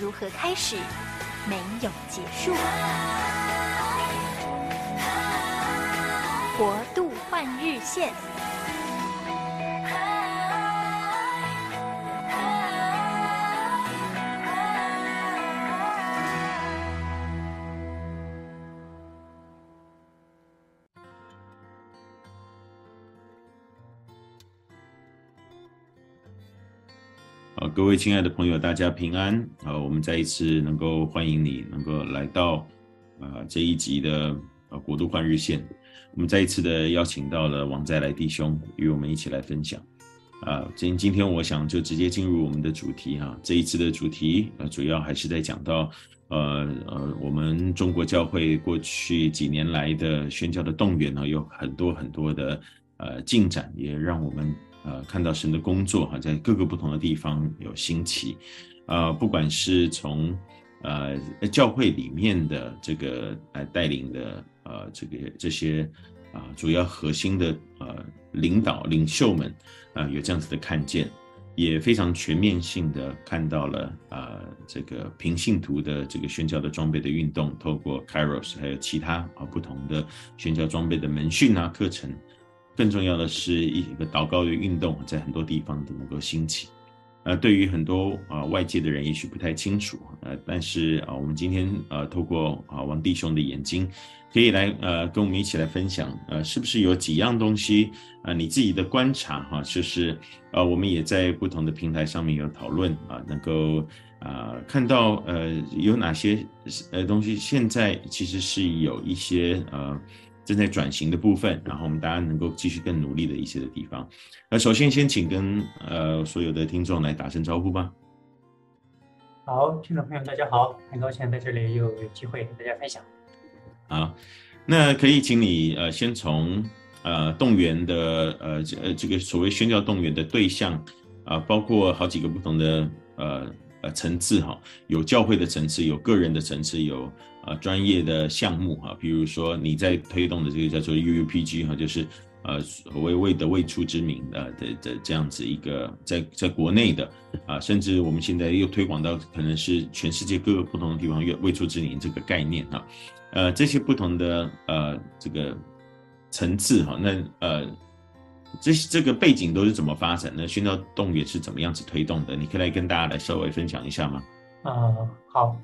如何开始，没有结束。国度换日线。啊，各位亲爱的朋友，大家平安。啊，我们再一次能够欢迎你，能够来到啊这一集的呃国度换日线。我们再一次的邀请到了王再来弟兄与我们一起来分享。啊，今今天我想就直接进入我们的主题哈。这一次的主题呃主要还是在讲到呃呃我们中国教会过去几年来的宣教的动员呢，有很多很多的呃进展，也让我们。呃，看到神的工作哈，在各个不同的地方有兴起，呃，不管是从呃教会里面的这个呃带领的呃这个这些啊、主要核心的呃领导领袖们啊、有这样子的看见，也非常全面性的看到了啊、这个平信徒的这个宣教的装备的运动，透过 Kairos 还有其他啊不同的宣教装备的门训啊课程。更重要的是一个祷告的运动，在很多地方都能够兴起。呃，对于很多啊、外界的人也许不太清楚，呃，但是啊、我们今天呃透过啊、王弟兄的眼睛，可以来呃跟我们一起来分享，呃，是不是有几样东西啊、你自己的观察哈，就是呃我们也在不同的平台上面有讨论啊、能够啊、看到呃有哪些呃东西现在其实是有一些呃。正在转型的部分，然后我们大家能够继续更努力的一些的地方。那首先先请跟呃所有的听众来打声招呼吧。好，听众朋友大家好，很高兴在这里又有机会跟大家分享。好，那可以请你呃先从呃动员的呃这呃这个所谓宣教动员的对象啊、呃，包括好几个不同的呃呃层次哈，有教会的层次，有个人的层次，有。啊，专业的项目哈，比如说你在推动的这个叫做 UUPG 哈，就是呃所谓未的未出之名的的的这样子一个在在国内的啊，甚至我们现在又推广到可能是全世界各个不同的地方，未未出之名这个概念哈，呃这些不同的呃这个层次哈，那呃这这个背景都是怎么发展的？宣教动员是怎么样子推动的？你可以来跟大家来稍微分享一下吗？啊、呃，好。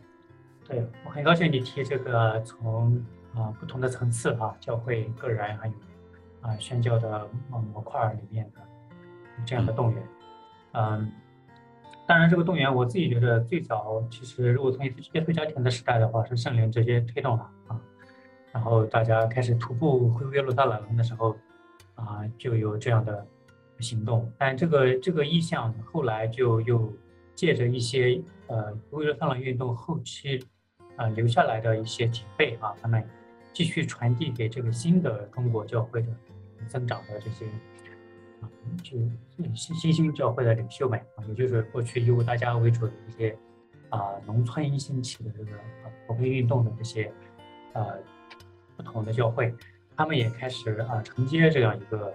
对，我很高兴你提这个从啊不同的层次啊，教会、个人还有啊宣教的模模块里面的这样的动员，嗯，当然这个动员我自己觉得最早其实如果从耶稣家庭的时代的话，是圣灵直接推动了啊，然后大家开始徒步回耶路撒冷的时候啊，就有这样的行动，但这个这个意向后来就又借着一些呃回耶路撒冷运动后期。啊、留下来的一些前辈啊，他们继续传递给这个新的中国教会的增长的这些啊，就新新兴教会的领袖们啊，也就是过去以务大家为主的一些啊农村兴起的这个福音运动的这些呃不同的教会，他们也开始啊承接这样一个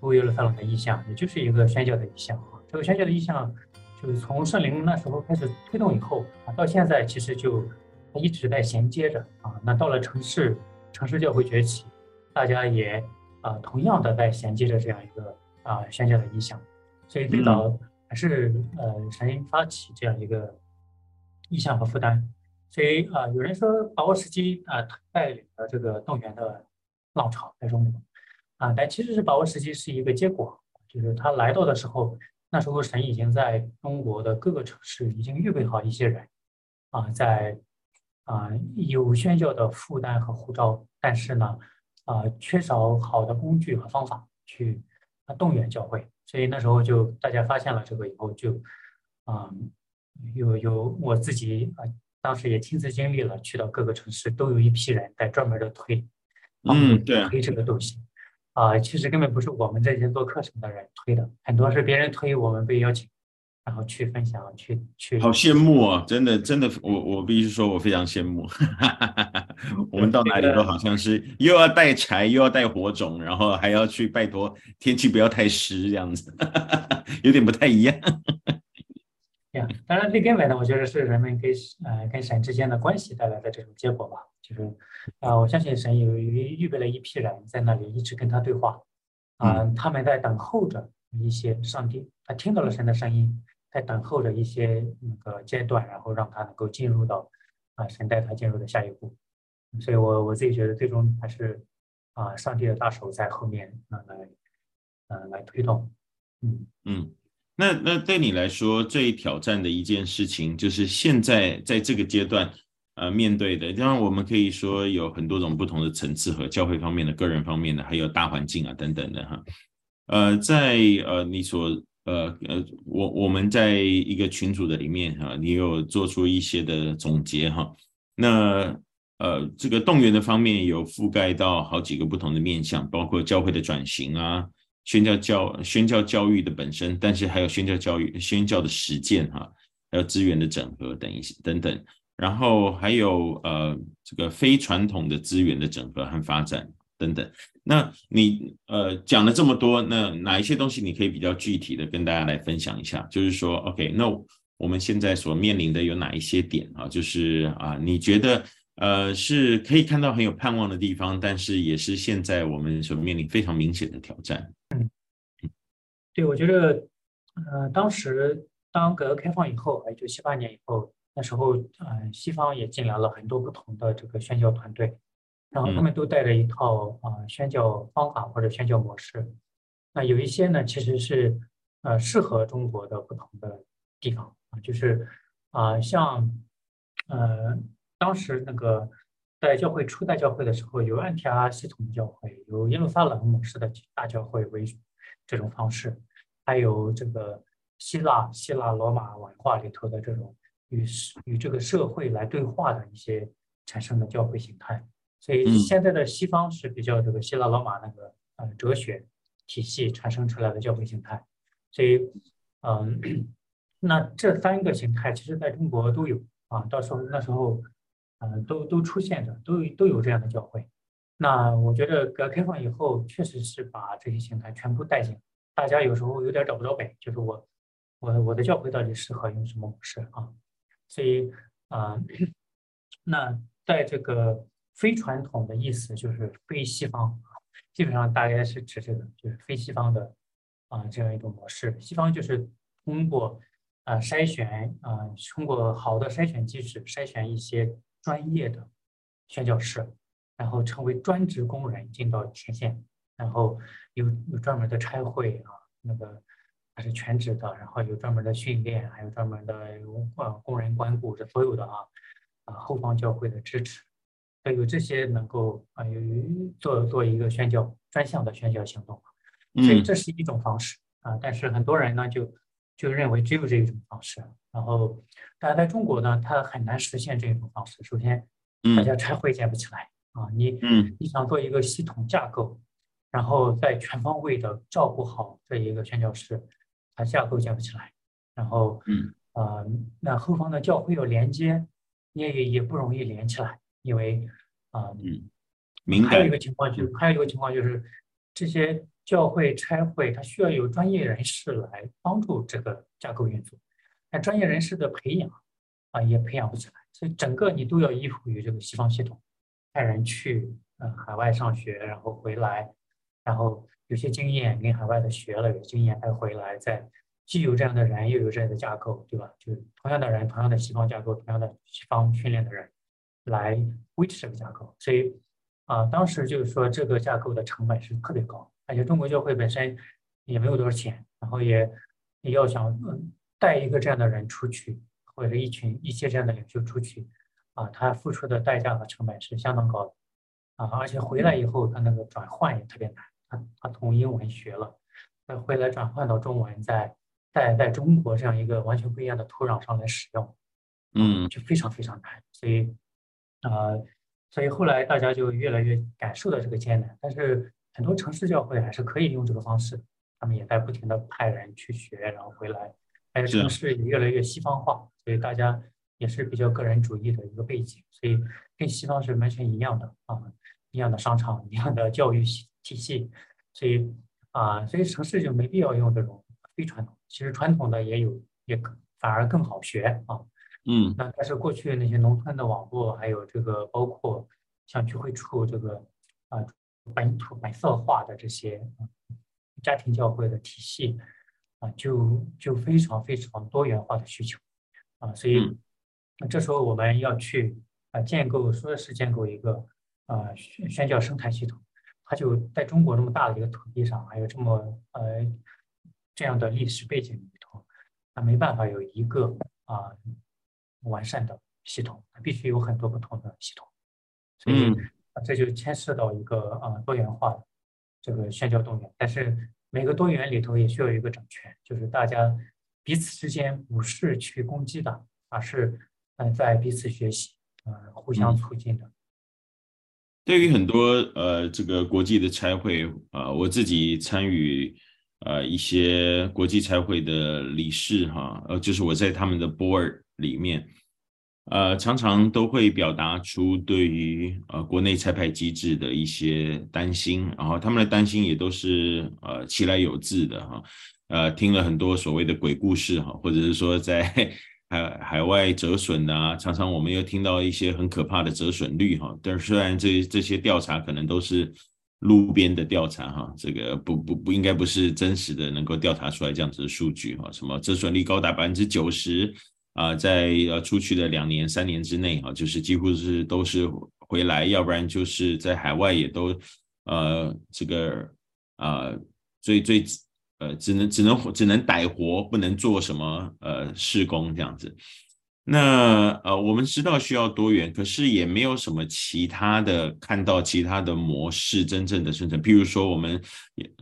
复耶路撒冷的意向，也就是一个宣教的意向啊。这个宣教的意向就是从圣灵那时候开始推动以后啊，到现在其实就。它一直在衔接着啊，那到了城市，城市教会崛起，大家也啊同样的在衔接着这样一个啊宣教的意向，所以最早还是呃神发起这样一个意向和负担，所以啊有人说把握时机啊带领了这个动员的浪潮在中国。啊，但其实是把握时机是一个结果，就是他来到的时候，那时候神已经在中国的各个城市已经预备好一些人啊在。啊，有宣教的负担和护照，但是呢，啊，缺少好的工具和方法去啊动员教会，所以那时候就大家发现了这个以后就，啊，有有我自己啊，当时也亲自经历了，去到各个城市都有一批人在专门的推，嗯，对，推这个东西，啊，其实根本不是我们这些做课程的人推的，很多是别人推，我们被邀请。然后去分享，去去，好羡慕啊！真的，真的，我我必须说，我非常羡慕。我们到哪里都好像是又要带柴，又要带火种，然后还要去拜托天气不要太湿，这样子，有点不太一样。呀，当然最根本的，我觉得是人们跟呃跟神之间的关系带来的这种结果吧。就是啊、呃，我相信神有预备了一批人在那里一直跟他对话，啊、呃，他们在等候着一些上帝，他听到了神的声音。在等候着一些那个阶段，然后让他能够进入到啊神带他进入的下一步，所以我我自己觉得最终还是啊上帝的大手在后面啊来呃来推动，嗯。嗯，那那对你来说最挑战的一件事情就是现在在这个阶段呃面对的，当然我们可以说有很多种不同的层次和教会方面的、个人方面的，还有大环境啊等等的哈，呃在呃你所。呃呃，我我们在一个群组的里面哈，你有做出一些的总结哈。那呃，这个动员的方面有覆盖到好几个不同的面向，包括教会的转型啊，宣教教宣教教育的本身，但是还有宣教教育宣教的实践哈，还有资源的整合等一些等等，然后还有呃这个非传统的资源的整合和发展等等。那你呃讲了这么多，那哪一些东西你可以比较具体的跟大家来分享一下？就是说，OK，那我们现在所面临的有哪一些点啊？就是啊，你觉得呃是可以看到很有盼望的地方，但是也是现在我们所面临非常明显的挑战。嗯，对，我觉得呃当时当改革开放以后，也就七八年以后，那时候呃西方也进来了很多不同的这个宣教团队。然后他们都带着一套啊宣教方法或者宣教模式，那有一些呢其实是呃适合中国的不同的地方啊，就是啊像呃当时那个在教会初代教会的时候，有安提阿系统教会，有耶路撒冷模式的大教会为这种方式，还有这个希腊希腊罗马文化里头的这种与与这个社会来对话的一些产生的教会形态。所以现在的西方是比较这个希腊罗马那个呃哲学体系产生出来的教会形态，所以嗯，那这三个形态其实在中国都有啊，到时候那时候嗯都都出现着，都都有这样的教会。那我觉得改革开放以后，确实是把这些形态全部带进，大家有时候有点找不着北，就是我我我的教会到底适合用什么模式啊？所以啊，那在这个。非传统的意思就是非西方，基本上大概是指这个，就是非西方的啊这样一种模式。西方就是通过啊筛选啊，通过好的筛选机制筛选一些专业的宣教士，然后成为专职工人进到前线，然后有有专门的差会啊，那个还是全职的，然后有专门的训练，还有专门的呃工人关顾这所有的啊啊后方教会的支持。还有这些能够啊，有做做一个宣教专项的宣教行动，所以这是一种方式啊。但是很多人呢，就就认为只有这一种方式。然后，但在中国呢，它很难实现这种方式。首先，大家拆会建不起来啊。你你想做一个系统架构，然后再全方位的照顾好这一个宣教师，它架构建不起来。然后，嗯啊，那后方的教会有连接，也也也不容易连起来。因为啊，嗯，还有一个情况就是，还有一个情况就是，这些教会拆会它需要有专业人士来帮助这个架构运作，那专业人士的培养啊也培养不起来，所以整个你都要依附于这个西方系统，派人去呃海外上学，然后回来，然后有些经验跟海外的学了，有经验再回来，再既有这样的人，又有这样的架构，对吧？就是同样的人，同样的西方架构，同样的西方训练的人。来维持这个架构，所以啊，当时就是说这个架构的成本是特别高，而且中国教会本身也没有多少钱，然后也也要想嗯带一个这样的人出去，或者一群一些这样的领袖出去，啊，他付出的代价和成本是相当高的，啊，而且回来以后他那个转换也特别难，他他从英文学了，再回来转换到中文再在在中国这样一个完全不一样的土壤上来使用，嗯，就非常非常难。所以，呃，所以后来大家就越来越感受到这个艰难。但是很多城市教会还是可以用这个方式，他们也在不停的派人去学，然后回来。还有城市也越来越西方化，所以大家也是比较个人主义的一个背景，所以跟西方是完全一样的啊，一样的商场，一样的教育体系，所以啊，所以城市就没必要用这种非传统。其实传统的也有，也反而更好学啊。嗯，那但是过去那些农村的网络，还有这个包括像聚会处这个啊本土本色化的这些家庭教会的体系。啊，就就非常非常多元化的需求，啊，所以那这时候我们要去啊建构，说是建构一个啊宣宣教生态系统，它就在中国这么大的一个土地上，还有这么呃这样的历史背景里头，它没办法有一个啊完善的系统，它必须有很多不同的系统，所以这就牵涉到一个啊多元化的这个宣教动员，但是。每个多元里头也需要一个整全，就是大家彼此之间不是去攻击的，而是嗯在彼此学习，呃互相促进的。对于很多呃这个国际的差会啊、呃，我自己参与呃一些国际差会的理事哈，呃就是我在他们的 board 里面。呃，常常都会表达出对于呃国内拆派机制的一些担心，然后他们的担心也都是呃其来有自的哈，呃听了很多所谓的鬼故事哈，或者是说在 海海外折损啊，常常我们又听到一些很可怕的折损率哈，但是虽然这这些调查可能都是路边的调查哈，这个不不不应该不是真实的能够调查出来这样子的数据哈，什么折损率高达百分之九十。啊，在呃出去的两年三年之内啊，就是几乎是都是回来，要不然就是在海外也都呃这个啊最最呃只能只能只能逮活，不能做什么呃事工这样子。那呃我们知道需要多元，可是也没有什么其他的看到其他的模式真正的生成，譬如说我们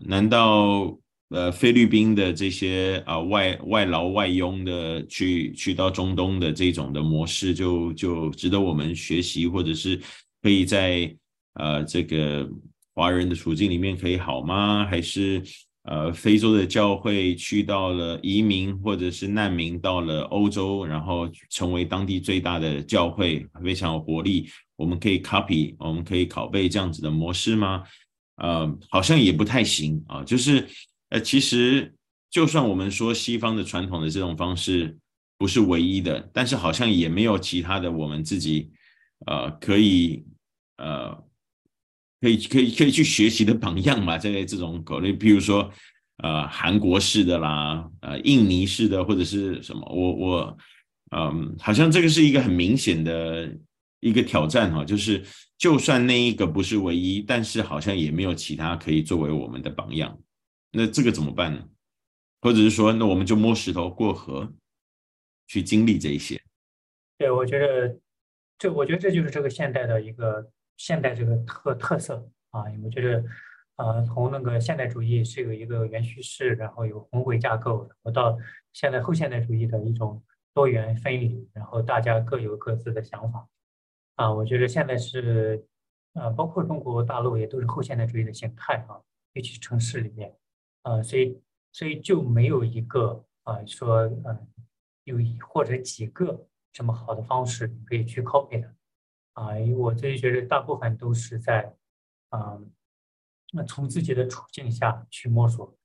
难道？呃，菲律宾的这些啊、外外劳外佣的去去到中东的这种的模式，就就值得我们学习，或者是可以在呃这个华人的处境里面可以好吗？还是呃非洲的教会去到了移民或者是难民到了欧洲，然后成为当地最大的教会，非常有活力，我们可以 copy，我们可以拷贝这样子的模式吗？呃，好像也不太行啊，就是。呃，其实就算我们说西方的传统的这种方式不是唯一的，但是好像也没有其他的我们自己呃可以呃可以可以可以去学习的榜样嘛，这类这种考虑，比如说呃韩国式的啦，呃印尼式的或者是什么，我我嗯，好像这个是一个很明显的一个挑战哈，就是就算那一个不是唯一，但是好像也没有其他可以作为我们的榜样。那这个怎么办呢？或者是说，那我们就摸石头过河，去经历这一些。对，我觉得这，我觉得这就是这个现代的一个现代这个特特色啊。我觉得，呃，从那个现代主义是有一个元叙事，然后有宏伟架构，然后到现在后现代主义的一种多元分离，然后大家各有各自的想法啊。我觉得现在是，呃，包括中国大陆也都是后现代主义的形态啊，尤其城市里面。呃，所以所以就没有一个啊、呃、说呃有一或者几个这么好的方式可以去 copy 的。啊，因为我自己觉得大部分都是在啊那从自己的处境下去摸索，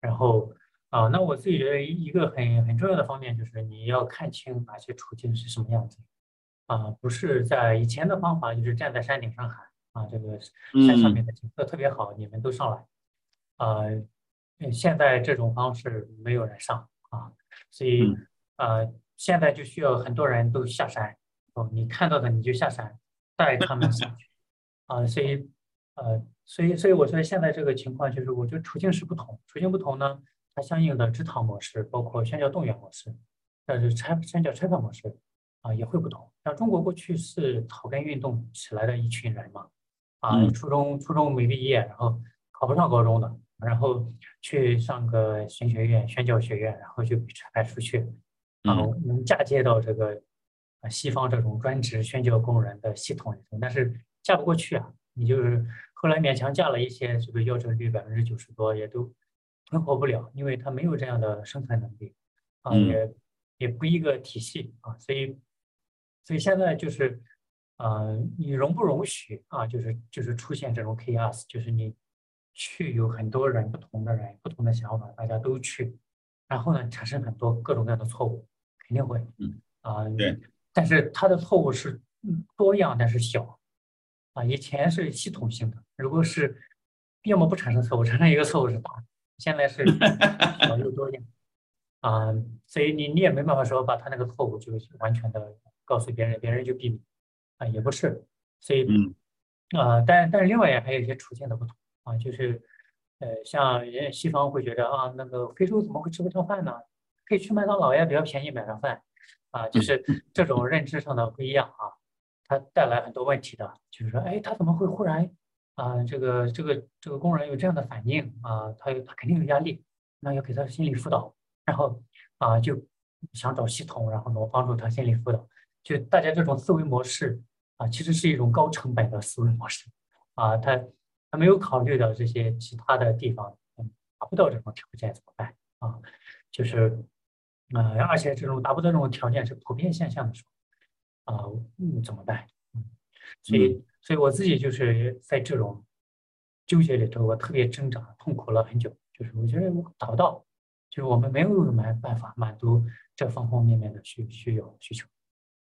然后啊，那我自己觉得一个很很重要的方面就是你要看清哪些处境是什么样子。啊，不是在以前的方法就是站在山顶上喊啊，这个山上面的景色特别好，你们都上来。啊。现在这种方式没有人上啊，所以呃，现在就需要很多人都下山哦。你看到的你就下山带他们上去啊，所以呃，所以所以我觉得现在这个情况就是，我觉得处境是不同，处境不同呢，它相应的支堂模式，包括宣教动员模式，但是拆宣教拆派模式啊也会不同。像中国过去是草根运动起来的一群人嘛，啊，初中初中没毕业，然后考不上高中的。然后去上个神学院、宣教学院，然后就被差派出去，然后能嫁接到这个啊西方这种专职宣教工人的系统里头，但是嫁不过去啊。你就是后来勉强嫁了一些，这个夭折率百分之九十多，也都存活不了，因为他没有这样的生存能力啊，也也不一个体系啊，所以所以现在就是。呃，你容不容许啊？就是就是出现这种 chaos，就是你去有很多人，不同的人，不同的想法，大家都去，然后呢，产生很多各种各样的错误，肯定会，嗯啊，对，但是他的错误是多样，但是小，啊，以前是系统性的，如果是要么不产生错误，产生一个错误是大，现在是小又多样，啊，所以你你也没办法说把他那个错误就完全的告诉别人，别人就避免。啊，也不是，所以，嗯，啊、呃，但但是另外也还有一些处境的不同啊，就是，呃，像人西方会觉得啊，那个非洲怎么会吃不上饭呢？可以去麦当劳呀，比较便宜买上饭，啊，就是这种认知上的不一样啊，它带来很多问题的，就是说，哎，他怎么会忽然啊，这个这个这个工人有这样的反应啊？他有他肯定有压力，那要给他心理辅导，然后啊，就想找系统，然后能，帮助他心理辅导，就大家这种思维模式。啊，其实是一种高成本的思维模式，啊，他他没有考虑到这些其他的地方，嗯，达不到这种条件怎么办？啊，就是，呃，而且这种达不到这种条件是普遍现象的时候，啊，嗯，怎么办？嗯，所以，所以我自己就是在这种纠结里头，我特别挣扎，痛苦了很久。就是我觉得我达不到，就是我们没有满办法满足这方方面面的需需要需求。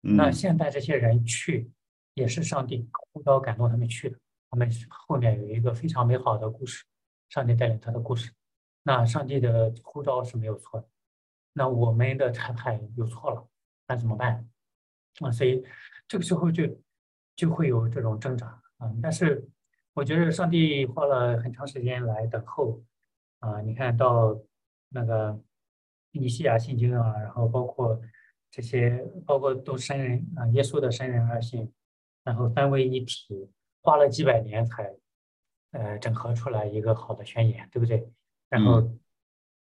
那现在这些人去。也是上帝呼召感动他们去的，他们后面有一个非常美好的故事，上帝带领他的故事。那上帝的呼召是没有错的，那我们的裁判有错了，那怎么办？啊，所以这个时候就就会有这种挣扎啊。但是我觉得上帝花了很长时间来等候啊。你看到那个尼西亚信经啊，然后包括这些，包括都神人啊，耶稣的神人二信。然后三位一体，花了几百年才，呃，整合出来一个好的宣言，对不对？然后，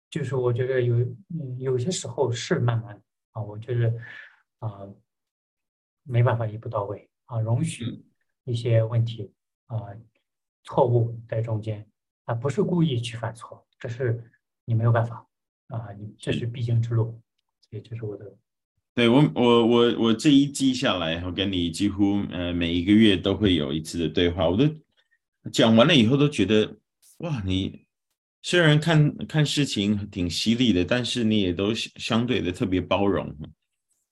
就是我觉得有，嗯，有些时候是慢慢啊，我觉得啊，没办法一步到位啊，容许一些问题啊，错误在中间啊，不是故意去犯错，这是你没有办法啊，你这是必经之路，所以这是我的。对我，我我我这一季下来，我跟你几乎呃每一个月都会有一次的对话，我都讲完了以后都觉得哇，你虽然看看事情挺犀利的，但是你也都相对的特别包容，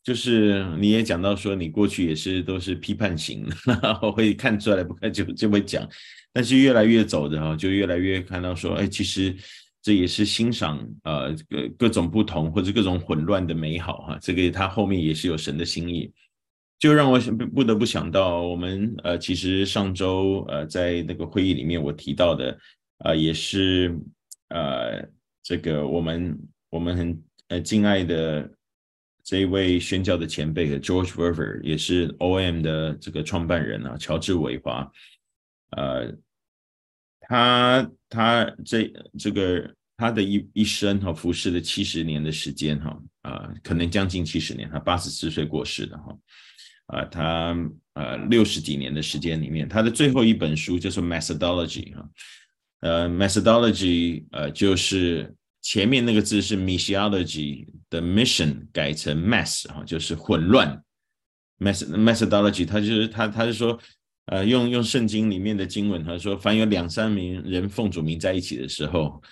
就是你也讲到说你过去也是都是批判型，然后会看出来不看就就会讲，但是越来越走的哈，就越来越看到说，哎，其实。这也是欣赏呃各各种不同或者各种混乱的美好哈，这个它后面也是有神的心意，就让我不得不想到我们呃其实上周呃在那个会议里面我提到的呃也是呃这个我们我们很呃敬爱的这一位宣教的前辈 George Verver 也是 OM 的这个创办人啊，乔治韦华呃。他他这这个他的一一生哈，服侍了七十年的时间哈啊，可能将近七十年，他八十四岁过世的哈啊，他呃六十几年的时间里面，他的最后一本书就是 Methodology 哈，呃 Methodology 呃就是前面那个字是 Missiology 的 Mission 改成 Mess 哈，就是混乱 Methodology，他就是他他是说。呃，用用圣经里面的经文，他说，凡有两三名人奉主名在一起的时候，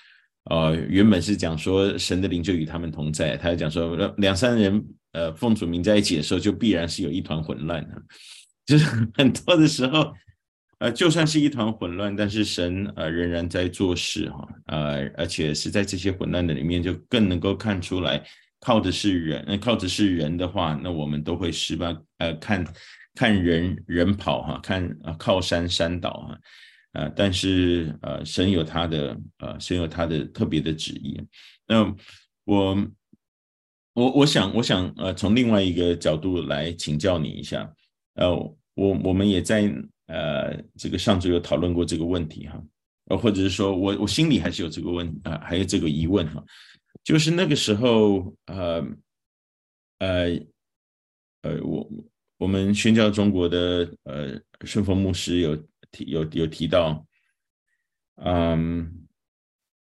呃，原本是讲说神的灵就与他们同在。他讲说，两三人呃奉主名在一起的时候，就必然是有一团混乱的。就是很多的时候，呃，就算是一团混乱，但是神呃仍然在做事哈，呃，而且是在这些混乱的里面，就更能够看出来，靠的是人，那靠的是人的话，那我们都会失败。呃，看。看人人跑哈，看啊靠山山倒哈，啊，但是呃神有他的呃神有他的特别的旨意。那我我我想我想呃从另外一个角度来请教你一下，呃我我们也在呃这个上周有讨论过这个问题哈，呃，或者是说我我心里还是有这个问啊、还有这个疑问哈，就是那个时候，呃呃呃，我我们宣教中国的呃顺风牧师有提有有提到，嗯，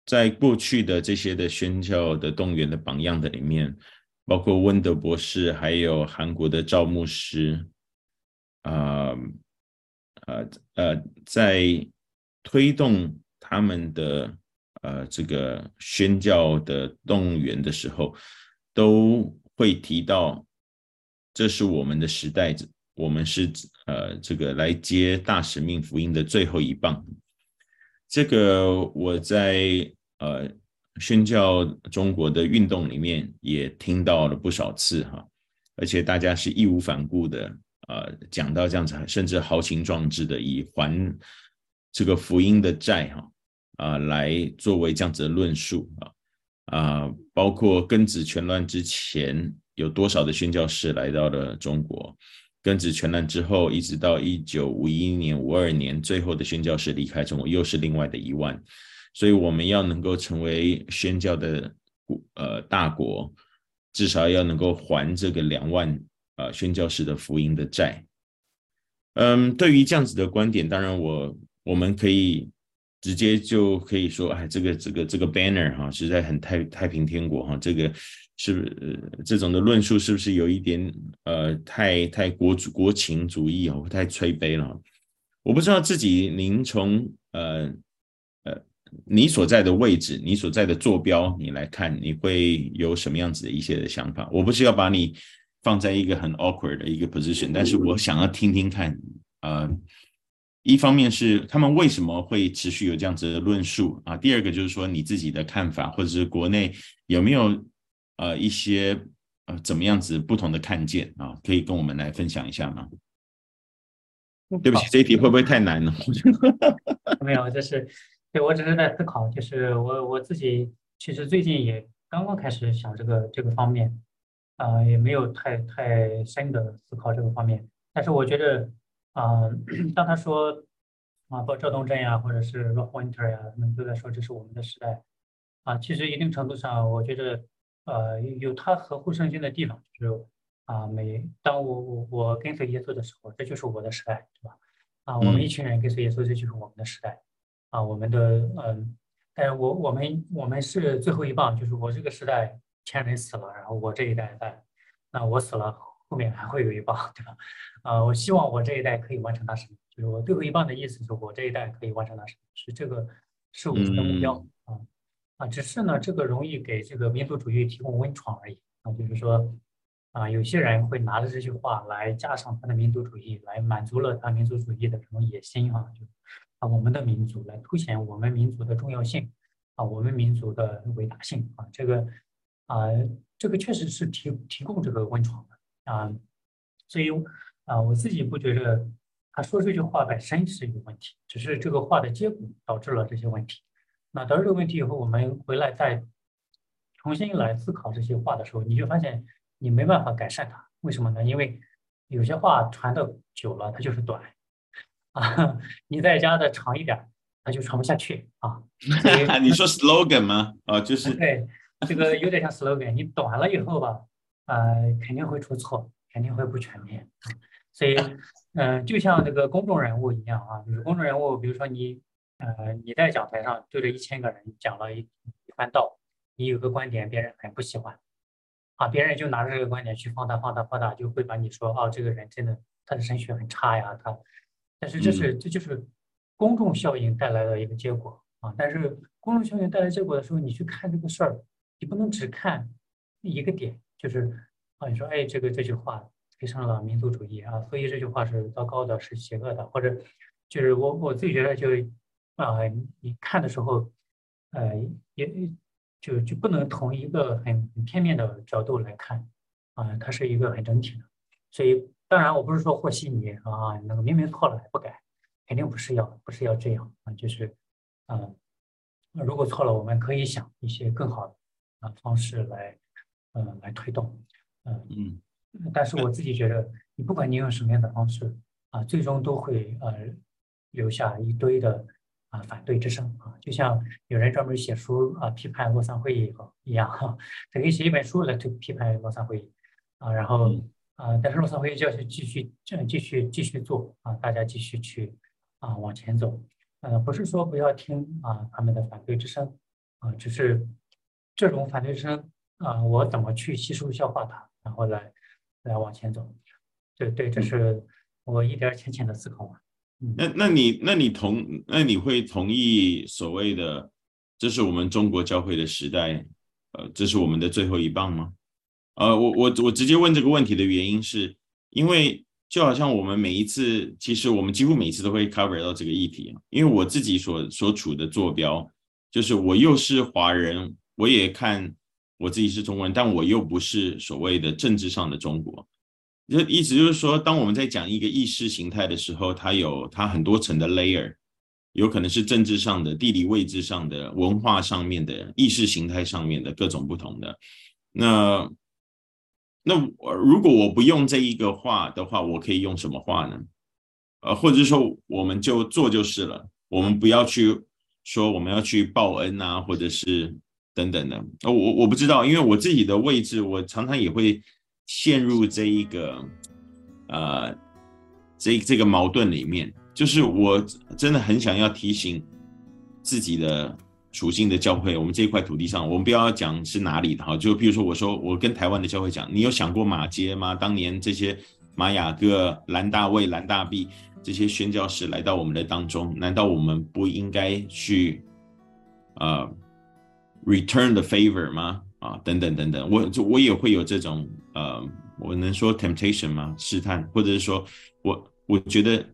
在过去的这些的宣教的动员的榜样的里面，包括温德博士，还有韩国的赵牧师，啊、呃，呃呃，在推动他们的呃这个宣教的动员的时候，都会提到，这是我们的时代，我们是呃这个来接大使命福音的最后一棒。这个我在呃宣教中国的运动里面也听到了不少次哈，而且大家是义无反顾的。呃，讲到这样子，甚至豪情壮志的以还这个福音的债哈啊、呃，来作为这样子的论述啊啊、包括庚子全乱之前有多少的宣教士来到了中国，庚子全乱之后，一直到一九五一年、五二年，最后的宣教士离开中国，又是另外的一万，所以我们要能够成为宣教的呃大国，至少要能够还这个两万。啊，宣教士的福音的债，嗯，对于这样子的观点，当然我我们可以直接就可以说，哎，这个这个这个 banner 哈，实在很太太平天国哈，这个是不是这种的论述是不是有一点呃太太国主国情主义哦，太吹杯了？我不知道自己您从呃呃你所在的位置，你所在的坐标，你来看，你会有什么样子的一些的想法？我不是要把你。放在一个很 awkward 的一个 position，但是我想要听听看，呃，一方面是他们为什么会持续有这样子的论述啊，第二个就是说你自己的看法，或者是国内有没有呃一些呃怎么样子不同的看见啊，可以跟我们来分享一下吗？对不起，这一题会不会太难了？没有，就是对我只是在思考，就是我我自己其实最近也刚刚开始想这个这个方面。啊、呃，也没有太太深的思考这个方面，但是我觉得，啊、呃，当他说啊，包括赵东镇呀，或者是 Rob Winter 呀，他们都在说这是我们的时代，啊，其实一定程度上，我觉得，呃，有他合乎圣经的地方，就是啊，每当我我我跟随耶稣的时候，这就是我的时代，对吧？啊，我们一群人跟随耶稣，这就是我们的时代，啊，我们的嗯、呃，但是我我们我们是最后一棒，就是我这个时代。前人死了，然后我这一代在，那我死了，后面还会有一棒，对吧？啊，我希望我这一代可以完成大使命，就是我最后一棒的意思，是我这一代可以完成大使命，是这个是我们的目标啊啊，只是呢，这个容易给这个民族主义提供温床而已啊，就是说啊，有些人会拿着这句话来加上他的民族主义，来满足了他民族主义的这种野心啊，就啊，我们的民族来凸显我们民族的重要性啊，我们民族的伟大性啊，这个。啊、这个确实是提提供这个温床的啊、所以啊、我自己不觉得他说这句话本身是有问题，只是这个话的结果导致了这些问题。那导致这个问题以后，我们回来再重新来思考这些话的时候，你就发现你没办法改善它。为什么呢？因为有些话传的久了，它就是短啊，你在家的长一点，它就传不下去啊。你说 slogan 吗？啊，就是对。这个有点像 slogan，你短了以后吧，呃，肯定会出错，肯定会不全面。所以，嗯、呃，就像这个公众人物一样啊，就是公众人物，比如说你，呃，你在讲台上对着一千个人讲了一一番道，你有个观点别人很不喜欢，啊，别人就拿着这个观点去放大、放大、放大，就会把你说，哦，这个人真的他的神学很差呀，他，但是这是这就是公众效应带来的一个结果啊。但是公众效应带来结果的时候，你去看这个事儿。你不能只看一个点，就是啊，你说哎，这个这句话提倡了民族主义啊，所以这句话是糟糕的，是邪恶的，或者就是我我自己觉得就啊，你看的时候，呃，也就就不能从一个很很片面的角度来看啊，它是一个很整体的。所以当然我不是说和稀泥啊，那个明明错了还不改，肯定不是要不是要这样啊，就是啊，如果错了，我们可以想一些更好的。啊，方式来，嗯、呃，来推动，嗯、呃、嗯，但是我自己觉得，你不管你用什么样的方式，啊，最终都会呃留下一堆的啊反对之声啊，就像有人专门写书啊批判洛桑会议一样哈，他可以写一本书来去批判洛桑会议啊，然后啊，但是洛桑会议就要去继续继续继续做啊，大家继续去啊往前走，呃，不是说不要听啊他们的反对之声啊，只是这种反对之声啊，我怎么去吸收消化它，然后来来往前走，对对，这是我一点浅浅的思考嘛。那那你那你同那你会同意所谓的这是我们中国教会的时代，呃，这是我们的最后一棒吗？呃，我我我直接问这个问题的原因是，因为就好像我们每一次，其实我们几乎每一次都会 cover 到这个议题，因为我自己所所处的坐标就是我又是华人，我也看我自己是中国人，但我又不是所谓的政治上的中国。就意思就是说，当我们在讲一个意识形态的时候，它有它很多层的 layer，有可能是政治上的、地理位置上的、文化上面的、意识形态上面的各种不同的。那那如果我不用这一个话的话，我可以用什么话呢？呃，或者说，我们就做就是了，我们不要去说我们要去报恩啊，或者是等等的。我我不知道，因为我自己的位置，我常常也会。陷入这一个，呃，这这个矛盾里面，就是我真的很想要提醒自己的属性的教会，我们这一块土地上，我们不要讲是哪里的哈，就比如说我说我跟台湾的教会讲，你有想过马街吗？当年这些马雅各、兰大卫、兰大毕这些宣教士来到我们的当中，难道我们不应该去，呃，return the favor 吗？啊，等等等等，我就我也会有这种呃，我能说 temptation 吗？试探，或者是说我我觉得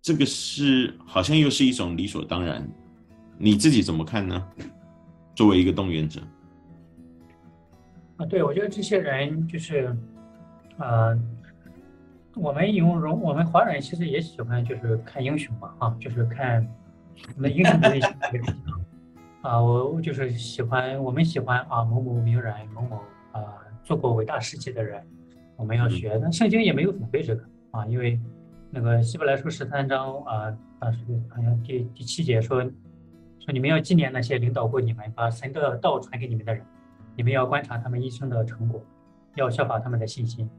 这个是好像又是一种理所当然，你自己怎么看呢？作为一个动员者，啊，对，我觉得这些人就是，呃，我们用容我们华人其实也喜欢就是看英雄嘛，啊，就是看我们英雄的那些。啊，我就是喜欢，我们喜欢啊，某某名人，某某啊，做过伟大事迹的人，我们要学。那圣经也没有反对这个啊，因为那个希伯来书十三章啊，当时好像第第七节说，说你们要纪念那些领导过你们，把神的道传给你们的人，你们要观察他们一生的成果，要效法他们的信心。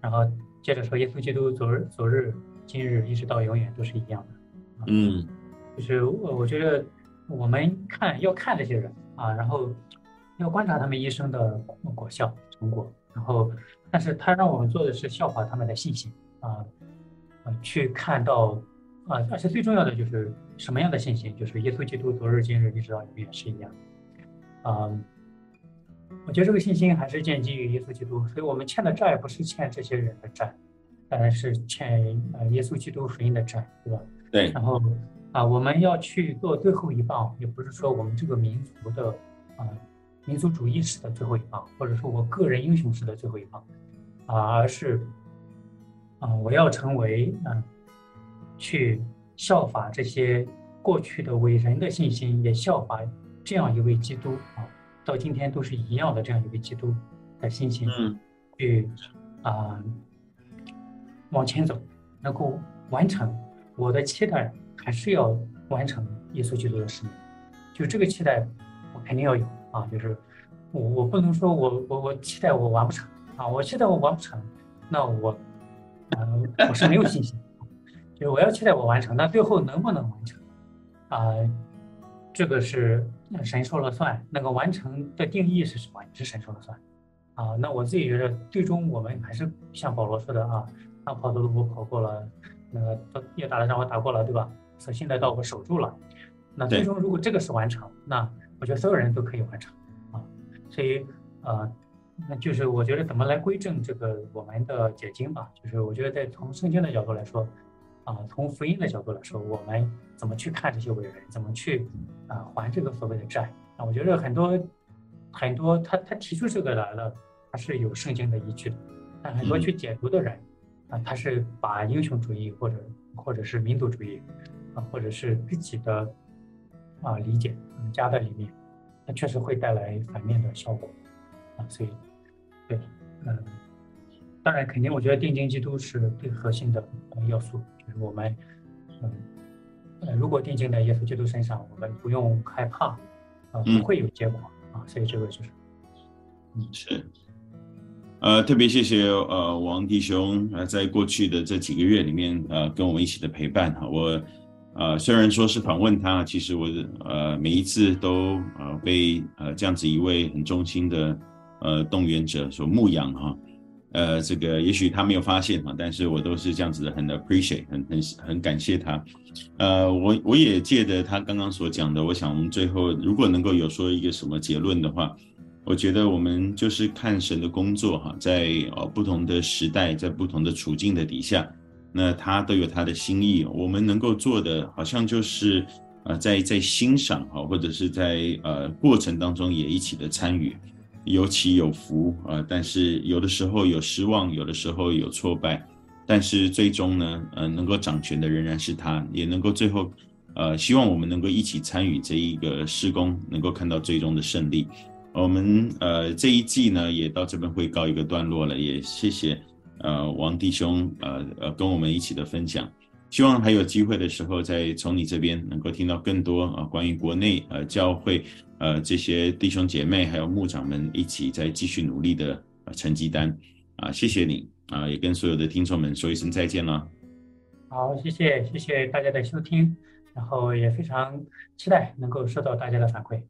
然后接着说，耶稣基督昨日、昨日、今日一直到永远都是一样的。嗯，就是我我觉得。我们看要看这些人啊，然后要观察他们一生的果效成果，然后，但是他让我们做的是效法他们的信心啊，啊，去看到啊，而且最重要的就是什么样的信心，就是耶稣基督昨日今日一直到永远是一样，啊，我觉得这个信心还是建基于耶稣基督，所以我们欠的债不是欠这些人的债，当然是欠呃耶稣基督福音的债，对吧？对，然后。啊，我们要去做最后一棒，也不是说我们这个民族的啊民族主义式的最后一棒，或者说我个人英雄式的最后一棒，啊，而是啊，我要成为嗯、啊，去效法这些过去的伟人的信心，也效法这样一位基督啊，到今天都是一样的这样一位基督的信心，嗯，去啊往前走，能够完成我的期待。还是要完成耶稣基督的使命，就这个期待，我肯定要有啊。就是我我不能说我我我期待我完不成啊，我期待我完不成，那我嗯、呃、我是没有信心。就我要期待我完成，那最后能不能完成啊？这个是神说了算。那个完成的定义是什么？也是神说了算啊。那我自己觉得，最终我们还是像保罗说的啊，那跑的路我跑过了，那个也打了仗我打过了，对吧？所信的道我守住了，那最终如果这个是完成，那我觉得所有人都可以完成啊。所以呃，那就是我觉得怎么来归正这个我们的解经吧，就是我觉得在从圣经的角度来说，啊，从福音的角度来说，我们怎么去看这些伟人，怎么去啊还这个所谓的债？那我觉得很多很多他他提出这个来了，他是有圣经的依据的，但很多去解读的人啊，他是把英雄主义或者或者是民族主义。啊，或者是自己的啊理解加在里面，那确实会带来反面的效果啊，所以对，嗯，当然肯定，我觉得定睛基督是最核心的要素，就是我们嗯呃，如果定睛在耶稣基督身上，我们不用害怕，啊，不会有结果、嗯、啊。所以这个就是，嗯，是，呃，特别谢谢呃王弟兄啊，在过去的这几个月里面，呃，跟我们一起的陪伴哈。我呃虽然说是访问他，其实我呃每一次都呃被呃这样子一位很忠心的呃动员者所牧养哈。呃，这个也许他没有发现哈，但是我都是这样子的，很 appreciate，很很很感谢他。呃，我我也借着他刚刚所讲的，我想我们最后如果能够有说一个什么结论的话，我觉得我们就是看神的工作哈，在呃不同的时代，在不同的处境的底下，那他都有他的心意。我们能够做的，好像就是呃在在欣赏哈，或者是在呃过程当中也一起的参与。有起有伏啊，但是有的时候有失望，有的时候有挫败，但是最终呢，呃，能够掌权的仍然是他，也能够最后，呃，希望我们能够一起参与这一个施工，能够看到最终的胜利。我们呃这一季呢，也到这边会告一个段落了，也谢谢呃王弟兄呃呃跟我们一起的分享。希望还有机会的时候，再从你这边能够听到更多啊，关于国内呃教会呃这些弟兄姐妹还有牧长们一起在继续努力的成绩单啊，谢谢你啊，也跟所有的听众们说一声再见了。好，谢谢谢谢大家的收听，然后也非常期待能够收到大家的反馈。